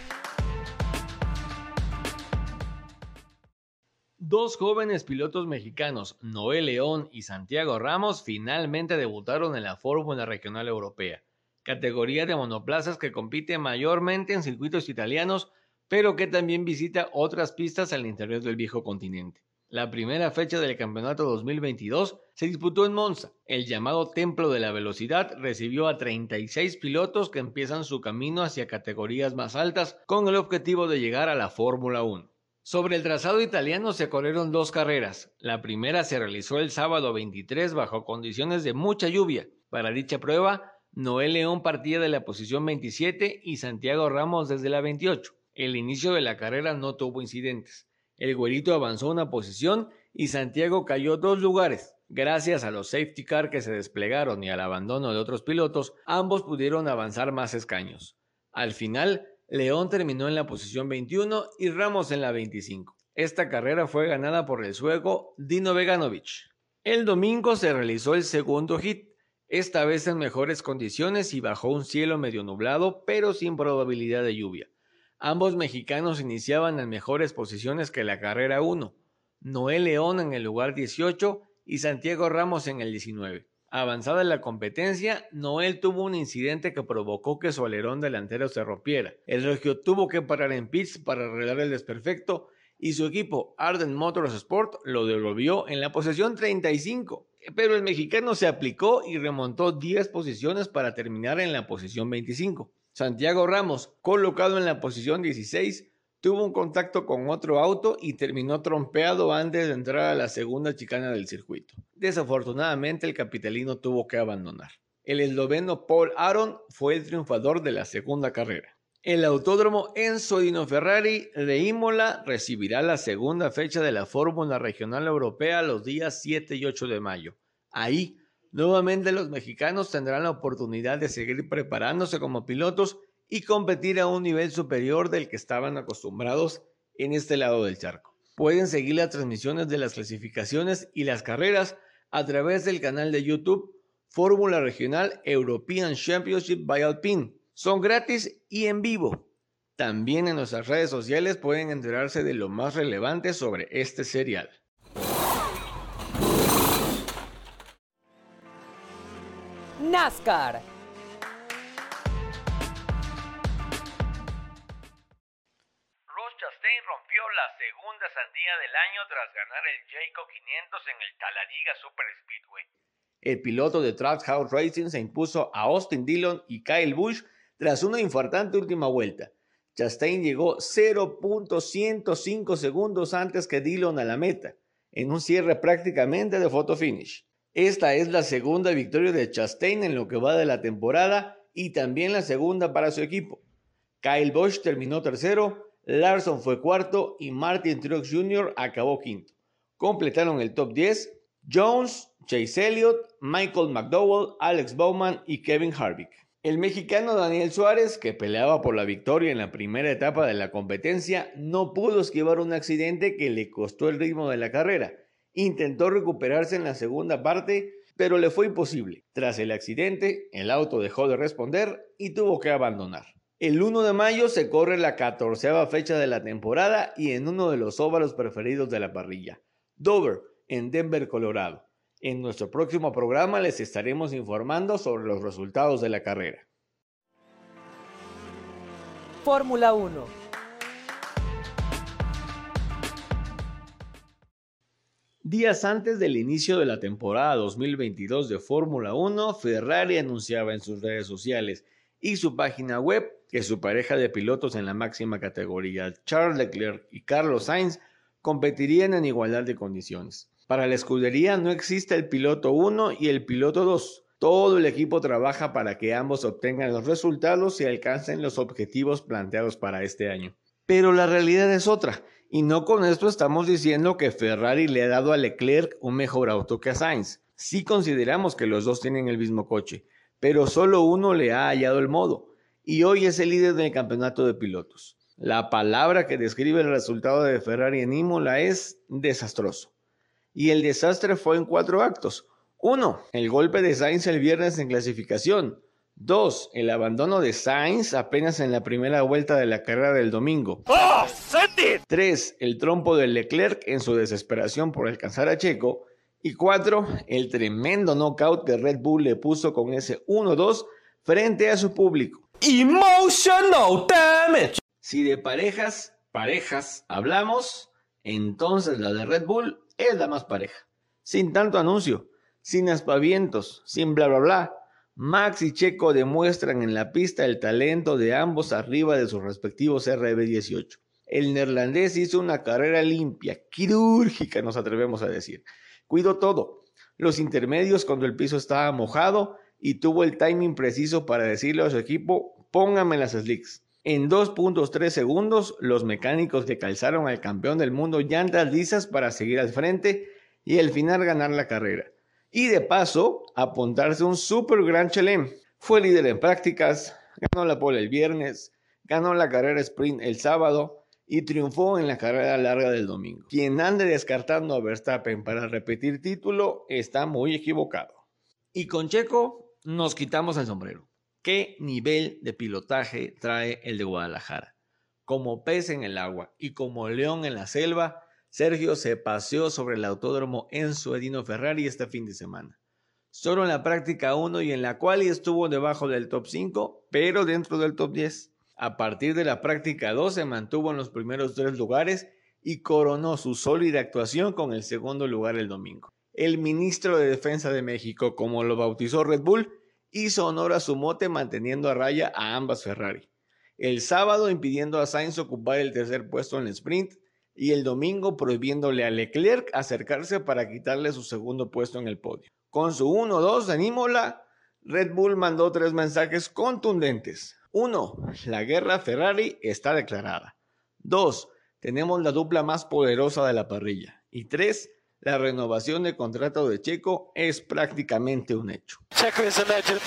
A: Dos jóvenes pilotos mexicanos, Noé León y Santiago Ramos, finalmente debutaron en la Fórmula Regional Europea, categoría de monoplazas que compite mayormente en circuitos italianos, pero que también visita otras pistas al interior del viejo continente. La primera fecha del campeonato 2022 se disputó en Monza. El llamado Templo de la Velocidad recibió a 36 pilotos que empiezan su camino hacia categorías más altas con el objetivo de llegar a la Fórmula 1. Sobre el trazado italiano se corrieron dos carreras. La primera se realizó el sábado 23 bajo condiciones de mucha lluvia. Para dicha prueba, Noel León partía de la posición 27 y Santiago Ramos desde la 28. El inicio de la carrera no tuvo incidentes. El güerito avanzó una posición y Santiago cayó dos lugares. Gracias a los safety car que se desplegaron y al abandono de otros pilotos, ambos pudieron avanzar más escaños. Al final, León terminó en la posición 21 y Ramos en la 25. Esta carrera fue ganada por el sueco Dino Veganovic. El domingo se realizó el segundo hit, esta vez en mejores condiciones y bajo un cielo medio nublado, pero sin probabilidad de lluvia. Ambos mexicanos iniciaban en mejores posiciones que la carrera 1. Noel León en el lugar 18 y Santiago Ramos en el 19. Avanzada la competencia, Noel tuvo un incidente que provocó que su alerón delantero se rompiera. El regio tuvo que parar en pits para arreglar el desperfecto y su equipo Arden Motors Sport lo devolvió en la posición 35. Pero el mexicano se aplicó y remontó 10 posiciones para terminar en la posición 25. Santiago Ramos, colocado en la posición 16, tuvo un contacto con otro auto y terminó trompeado antes de entrar a la segunda chicana del circuito. Desafortunadamente el capitalino tuvo que abandonar. El esloveno Paul Aron fue el triunfador de la segunda carrera. El autódromo Enzo Dino Ferrari de Imola recibirá la segunda fecha de la Fórmula Regional Europea los días 7 y 8 de mayo. Ahí, nuevamente los mexicanos tendrán la oportunidad de seguir preparándose como pilotos y competir a un nivel superior del que estaban acostumbrados en este lado del charco. Pueden seguir las transmisiones de las clasificaciones y las carreras a través del canal de YouTube Fórmula Regional European Championship by Alpine son gratis y en vivo. También en nuestras redes sociales pueden enterarse de lo más relevante sobre este serial.
C: NASCAR.
A: Sandía del año tras ganar el Jayco 500 en el Talladega Super Speedway. El piloto de Trackhouse Racing se impuso a Austin Dillon y Kyle Busch tras una infartante última vuelta. Chastain llegó 0.105 segundos antes que Dillon a la meta, en un cierre prácticamente de photo finish. Esta es la segunda victoria de Chastain en lo que va de la temporada y también la segunda para su equipo. Kyle Busch terminó tercero, Larson fue cuarto y Martin Truex Jr. acabó quinto. Completaron el top 10 Jones, Chase Elliott, Michael McDowell, Alex Bowman y Kevin Harvick. El mexicano Daniel Suárez, que peleaba por la victoria en la primera etapa de la competencia, no pudo esquivar un accidente que le costó el ritmo de la carrera. Intentó recuperarse en la segunda parte, pero le fue imposible. Tras el accidente, el auto dejó de responder y tuvo que abandonar. El 1 de mayo se corre la catorceava fecha de la temporada y en uno de los óvalos preferidos de la parrilla, Dover, en Denver, Colorado. En nuestro próximo programa les estaremos informando sobre los resultados de la carrera.
C: Fórmula 1.
A: Días antes del inicio de la temporada 2022 de Fórmula 1, Ferrari anunciaba en sus redes sociales y su página web que su pareja de pilotos en la máxima categoría, Charles Leclerc y Carlos Sainz, competirían en igualdad de condiciones. Para la escudería no existe el piloto 1 y el piloto 2. Todo el equipo trabaja para que ambos obtengan los resultados y alcancen los objetivos planteados para este año. Pero la realidad es otra, y no con esto estamos diciendo que Ferrari le ha dado a Leclerc un mejor auto que a Sainz. Sí consideramos que los dos tienen el mismo coche, pero solo uno le ha hallado el modo, y hoy es el líder del campeonato de pilotos. La palabra que describe el resultado de Ferrari en Imola es desastroso y el desastre fue en cuatro actos. Uno, El golpe de Sainz el viernes en clasificación. Dos, El abandono de Sainz apenas en la primera vuelta de la carrera del domingo. ¡Oh, Tres, El trompo de Leclerc en su desesperación por alcanzar a Checo. Y cuatro, El tremendo knockout que Red Bull le puso con ese 1-2 frente a su público.
C: Emotional damage.
A: Si de parejas, parejas hablamos, entonces la de Red Bull es la más pareja. Sin tanto anuncio, sin aspavientos, sin bla bla bla. Max y Checo demuestran en la pista el talento de ambos arriba de sus respectivos RB18. El neerlandés hizo una carrera limpia, quirúrgica, nos atrevemos a decir. Cuidó todo, los intermedios cuando el piso estaba mojado y tuvo el timing preciso para decirle a su equipo, póngame las slicks. En 2.3 segundos, los mecánicos le calzaron al campeón del mundo llantas lisas para seguir al frente y al final ganar la carrera. Y de paso, apuntarse un super gran chelem. Fue líder en prácticas, ganó la pole el viernes, ganó la carrera sprint el sábado y triunfó en la carrera larga del domingo. Quien ande descartando a Verstappen para repetir título está muy equivocado. Y con Checo nos quitamos el sombrero. ¿Qué nivel de pilotaje trae el de Guadalajara? Como pez en el agua y como león en la selva, Sergio se paseó sobre el autódromo Enzo Edino Ferrari este fin de semana. Solo en la práctica 1 y en la cual estuvo debajo del top 5, pero dentro del top 10. A partir de la práctica 2 se mantuvo en los primeros tres lugares y coronó su sólida actuación con el segundo lugar el domingo. El ministro de Defensa de México, como lo bautizó Red Bull, hizo honor a su mote manteniendo a raya a ambas Ferrari. El sábado impidiendo a Sainz ocupar el tercer puesto en el sprint y el domingo prohibiéndole a Leclerc acercarse para quitarle su segundo puesto en el podio. Con su 1-2 en Imola, Red Bull mandó tres mensajes contundentes. 1. La guerra Ferrari está declarada. 2. Tenemos la dupla más poderosa de la parrilla. Y 3 la renovación de contrato de Checo es prácticamente un hecho. Checo es legend.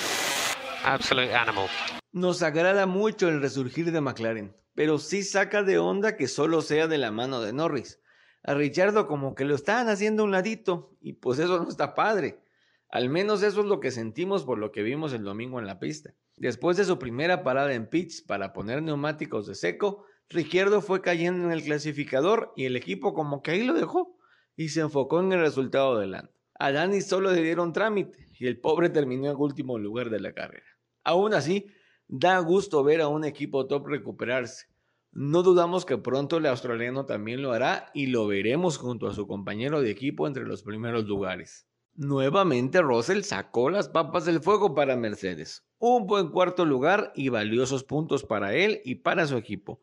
A: Absolute animal. Nos agrada mucho el resurgir de McLaren, pero sí saca de onda que solo sea de la mano de Norris. A Richardo como que lo están haciendo un ladito y pues eso no está padre. Al menos eso es lo que sentimos por lo que vimos el domingo en la pista. Después de su primera parada en pits para poner neumáticos de seco, Ricciardo fue cayendo en el clasificador y el equipo como que ahí lo dejó y se enfocó en el resultado de Lando. A Dani solo le dieron trámite y el pobre terminó en último lugar de la carrera. Aún así, da gusto ver a un equipo top recuperarse. No dudamos que pronto el australiano también lo hará y lo veremos junto a su compañero de equipo entre los primeros lugares. Nuevamente Russell sacó las papas del fuego para Mercedes. Un buen cuarto lugar y valiosos puntos para él y para su equipo.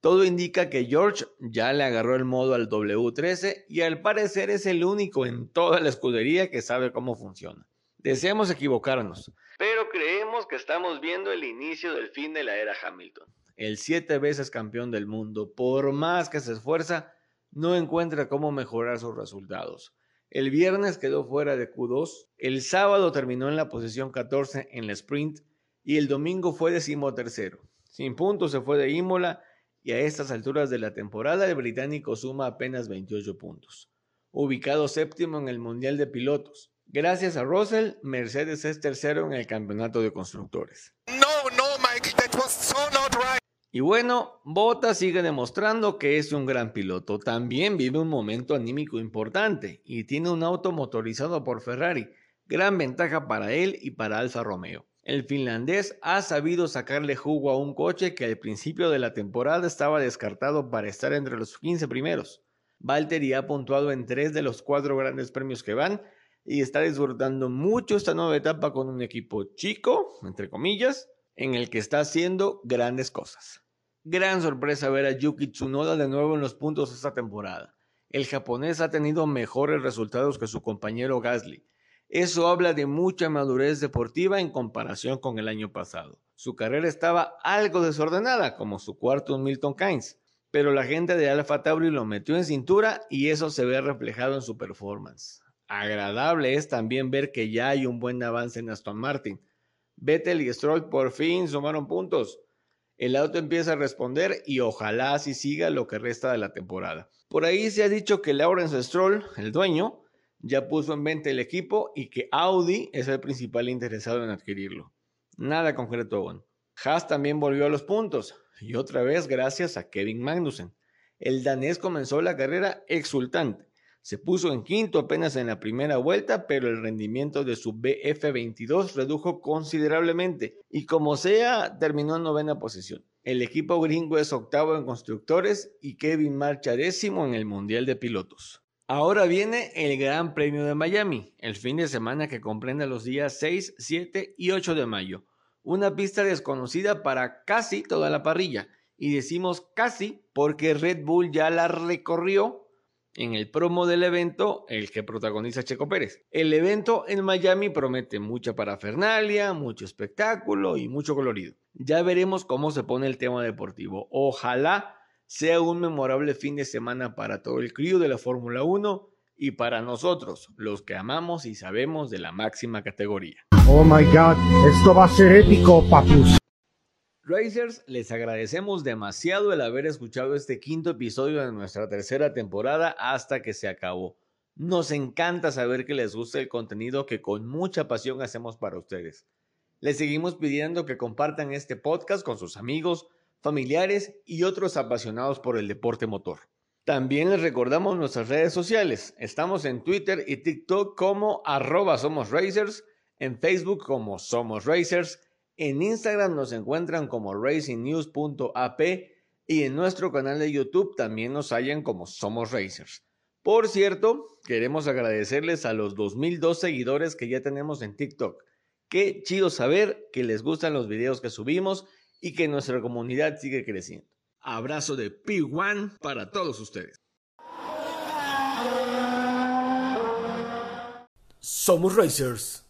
A: Todo indica que George ya le agarró el modo al W13 y al parecer es el único en toda la escudería que sabe cómo funciona. Deseamos equivocarnos, pero creemos que estamos viendo el inicio del fin de la era Hamilton. El siete veces campeón del mundo, por más que se esfuerza, no encuentra cómo mejorar sus resultados. El viernes quedó fuera de Q2, el sábado terminó en la posición 14 en la sprint y el domingo fue decimotercero. Sin puntos se fue de Imola y a estas alturas de la temporada el británico suma apenas 28 puntos, ubicado séptimo en el Mundial de Pilotos. Gracias a Russell, Mercedes es tercero en el campeonato de constructores. No, no, Mike, that was so not right. Y bueno, Bottas sigue demostrando que es un gran piloto. También vive un momento anímico importante y tiene un auto motorizado por Ferrari, gran ventaja para él y para Alfa Romeo. El finlandés ha sabido sacarle jugo a un coche que al principio de la temporada estaba descartado para estar entre los 15 primeros. Valtteri ha puntuado en tres de los cuatro grandes premios que van y está disfrutando mucho esta nueva etapa con un equipo chico, entre comillas, en el que está haciendo grandes cosas. Gran sorpresa ver a Yuki Tsunoda de nuevo en los puntos esta temporada. El japonés ha tenido mejores resultados que su compañero Gasly eso habla de mucha madurez deportiva en comparación con el año pasado. Su carrera estaba algo desordenada, como su cuarto en Milton Keynes, pero la gente de Alfa Tauri lo metió en cintura y eso se ve reflejado en su performance. Agradable es también ver que ya hay un buen avance en Aston Martin. Vettel y Stroll por fin sumaron puntos. El auto empieza a responder y ojalá así siga lo que resta de la temporada. Por ahí se ha dicho que Lawrence Stroll, el dueño, ya puso en venta el equipo y que Audi es el principal interesado en adquirirlo. Nada concreto aún. Haas también volvió a los puntos y otra vez gracias a Kevin Magnussen. El danés comenzó la carrera exultante. Se puso en quinto apenas en la primera vuelta, pero el rendimiento de su BF22 redujo considerablemente y como sea, terminó en novena posición. El equipo gringo es octavo en constructores y Kevin marcha décimo en el Mundial de Pilotos. Ahora viene el Gran Premio de Miami, el fin de semana que comprende los días 6, 7 y 8 de mayo. Una pista desconocida para casi toda la parrilla. Y decimos casi porque Red Bull ya la recorrió en el promo del evento, el que protagoniza Checo Pérez. El evento en Miami promete mucha parafernalia, mucho espectáculo y mucho colorido. Ya veremos cómo se pone el tema deportivo. Ojalá sea un memorable fin de semana para todo el crío de la Fórmula 1 y para nosotros, los que amamos y sabemos de la máxima categoría.
D: Oh my god, esto va a ser épico, papus.
A: Racers, les agradecemos demasiado el haber escuchado este quinto episodio de nuestra tercera temporada hasta que se acabó. Nos encanta saber que les gusta el contenido que con mucha pasión hacemos para ustedes. Les seguimos pidiendo que compartan este podcast con sus amigos, familiares y otros apasionados por el deporte motor. También les recordamos nuestras redes sociales. Estamos en Twitter y TikTok como arroba somos en Facebook como somos racers en Instagram nos encuentran como racingnews.ap y en nuestro canal de YouTube también nos hallan como Somos Racers. Por cierto, queremos agradecerles a los 2002 seguidores que ya tenemos en TikTok. Qué chido saber que les gustan los videos que subimos y que nuestra comunidad sigue creciendo. Abrazo de P1 para todos ustedes.
C: Somos Racers.